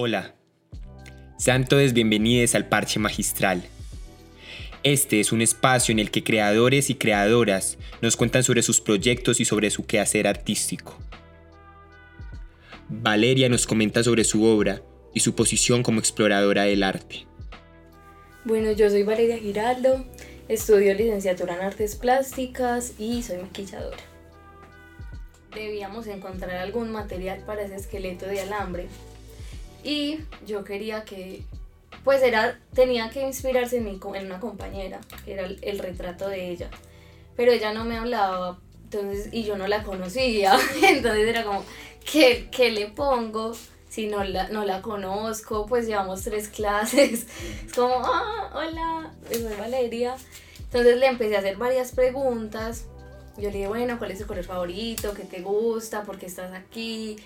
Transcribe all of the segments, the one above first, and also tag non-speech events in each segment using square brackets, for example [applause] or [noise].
Hola, sean todos bienvenidos al Parche Magistral. Este es un espacio en el que creadores y creadoras nos cuentan sobre sus proyectos y sobre su quehacer artístico. Valeria nos comenta sobre su obra y su posición como exploradora del arte. Bueno, yo soy Valeria Giraldo, estudio licenciatura en artes plásticas y soy maquilladora. Debíamos encontrar algún material para ese esqueleto de alambre y yo quería que, pues era, tenía que inspirarse en, mi, en una compañera, que era el, retrato de ella. Pero ella no me hablaba, entonces, y yo no la conocía, [laughs] entonces era como, ¿qué, qué le pongo? si no la, no la conozco, pues llevamos tres [laughs] clases. Es como, ah, hola, soy Valeria. Entonces le empecé a hacer varias preguntas. Yo le dije, bueno, ¿cuál es tu color favorito? ¿Qué te gusta? ¿Por qué estás aquí?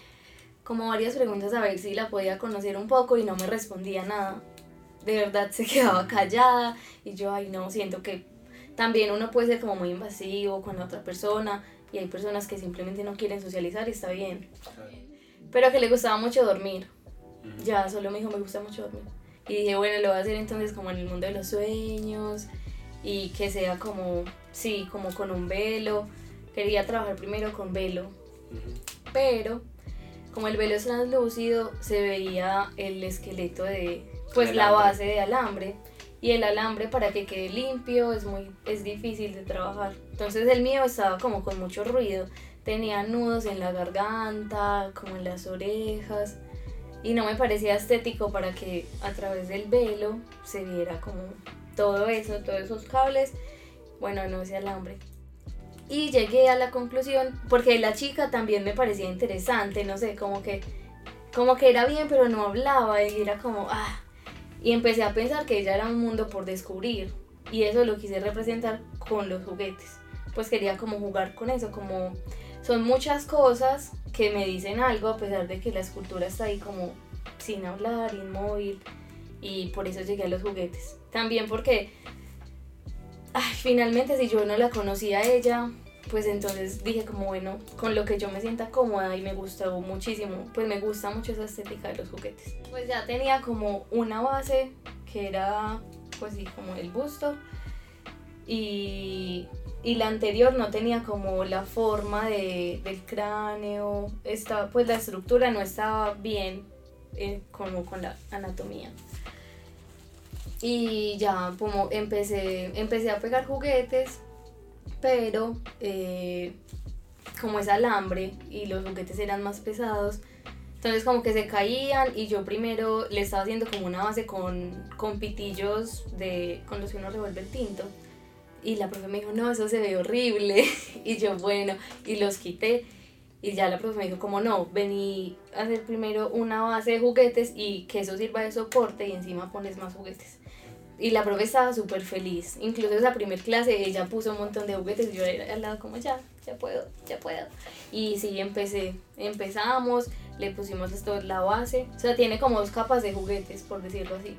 Como varias preguntas a ver si la podía conocer un poco y no me respondía nada. De verdad se [laughs] quedaba callada y yo, ay no, siento que también uno puede ser como muy invasivo con la otra persona y hay personas que simplemente no quieren socializar y está bien. Pero que le gustaba mucho dormir. Ya solo me dijo, me gusta mucho dormir. Y dije, bueno, lo voy a hacer entonces como en el mundo de los sueños y que sea como, sí, como con un velo. Quería trabajar primero con velo. Pero como el velo es translúcido, se veía el esqueleto de, pues la base de alambre. Y el alambre para que quede limpio es muy es difícil de trabajar. Entonces el mío estaba como con mucho ruido. Tenía nudos en la garganta, como en las orejas. Y no me parecía estético para que a través del velo se viera como todo eso, todos esos cables. Bueno, no ese alambre. Y llegué a la conclusión, porque la chica también me parecía interesante, no sé, como que, como que era bien, pero no hablaba y era como, ah. Y empecé a pensar que ella era un mundo por descubrir. Y eso lo quise representar con los juguetes. Pues quería como jugar con eso, como son muchas cosas que me dicen algo a pesar de que la escultura está ahí como sin hablar, inmóvil. Y por eso llegué a los juguetes. También porque ay, finalmente si yo no la conocía a ella, pues entonces dije como bueno, con lo que yo me sienta cómoda y me gustó muchísimo, pues me gusta mucho esa estética de los juguetes. Pues ya tenía como una base que era pues sí, como el busto y, y la anterior no tenía como la forma de, del cráneo, estaba, pues la estructura no estaba bien eh, como con la anatomía. Y ya como empecé, empecé a pegar juguetes, pero eh, como es alambre y los juguetes eran más pesados, entonces como que se caían y yo primero le estaba haciendo como una base con, con pitillos de, con los que uno revuelve el tinto. Y la profe me dijo, no, eso se ve horrible. [laughs] y yo, bueno, y los quité. Y ya la profe me dijo, como no, vení a hacer primero una base de juguetes y que eso sirva de soporte y encima pones más juguetes. Y la profe estaba súper feliz. Incluso esa primer clase ella puso un montón de juguetes y yo era al lado como ya, ya puedo, ya puedo. Y sí, empecé, empezamos, le pusimos esto, la base. O sea, tiene como dos capas de juguetes, por decirlo así.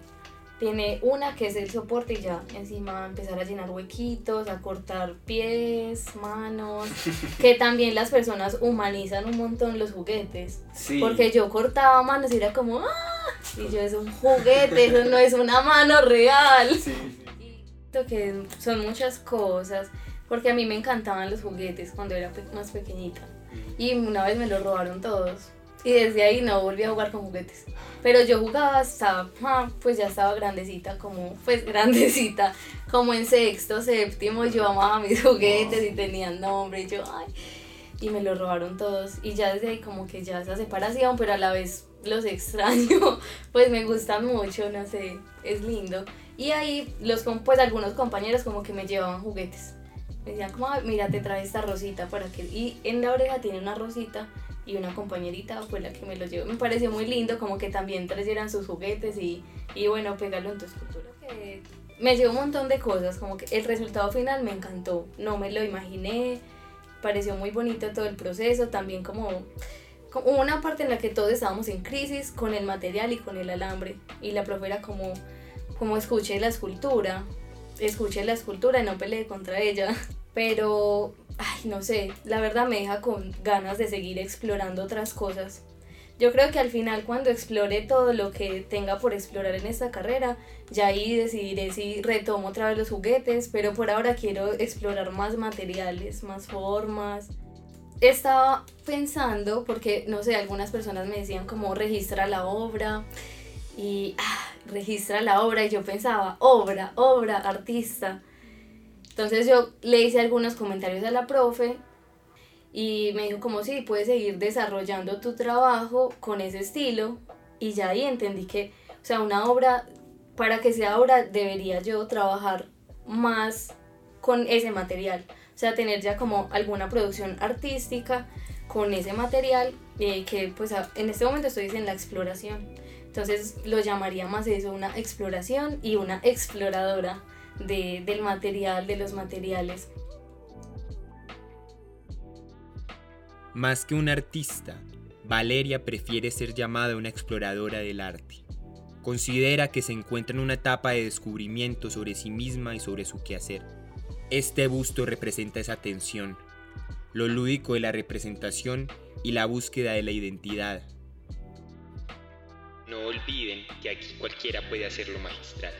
Tiene una que es el soporte y ya encima empezar a llenar huequitos, a cortar pies, manos, [laughs] que también las personas humanizan un montón los juguetes. Porque yo cortaba manos y era como, ¡ah! Y yo, es un juguete, eso no es una mano real. Sí. que son muchas cosas, porque a mí me encantaban los juguetes cuando era más pequeñita. Y una vez me los robaron todos. Y desde ahí no volví a jugar con juguetes. Pero yo jugaba hasta, ah, pues ya estaba grandecita, como, pues grandecita, como en sexto, séptimo, yo amaba mis juguetes y tenían nombre y yo, ay, y me los robaron todos. Y ya desde ahí como que ya esa separación, pero a la vez los extraño, [laughs] pues me gustan mucho, no sé, es lindo. Y ahí los pues algunos compañeros como que me llevaban juguetes. Me decían como, mira, te trae esta rosita para que... Y en la oreja tiene una rosita y una compañerita fue la que me lo llevó. Me pareció muy lindo como que también trajeran sus juguetes y, y bueno, pegarlo en tu escultura. me llevó un montón de cosas, como que el resultado final me encantó, no me lo imaginé, pareció muy bonito todo el proceso, también como hubo una parte en la que todos estábamos en crisis con el material y con el alambre. Y la profe era como, como escuché la escultura, escuché la escultura y no peleé contra ella. [laughs] Pero, ay, no sé, la verdad me deja con ganas de seguir explorando otras cosas. yo creo que al final cuando explore todo lo que tenga por explorar en esta carrera, ya ahí decidiré si retomo otra vez los juguetes, pero por ahora quiero explorar más materiales, más formas. Estaba pensando, porque no sé, algunas personas me decían como registra la obra y ah, registra la obra y yo pensaba, obra, obra, artista. Entonces yo le hice algunos comentarios a la profe y me dijo como sí, puedes seguir desarrollando tu trabajo con ese estilo y ya ahí entendí que, o sea, una obra, para que sea obra debería yo trabajar más con ese material, o sea, tener ya como alguna producción artística con ese material eh, que pues en este momento estoy en la exploración. Entonces lo llamaría más eso, una exploración y una exploradora de, del material, de los materiales. Más que una artista, Valeria prefiere ser llamada una exploradora del arte. Considera que se encuentra en una etapa de descubrimiento sobre sí misma y sobre su quehacer. Este busto representa esa tensión, lo lúdico de la representación y la búsqueda de la identidad. No olviden que aquí cualquiera puede hacerlo magistral.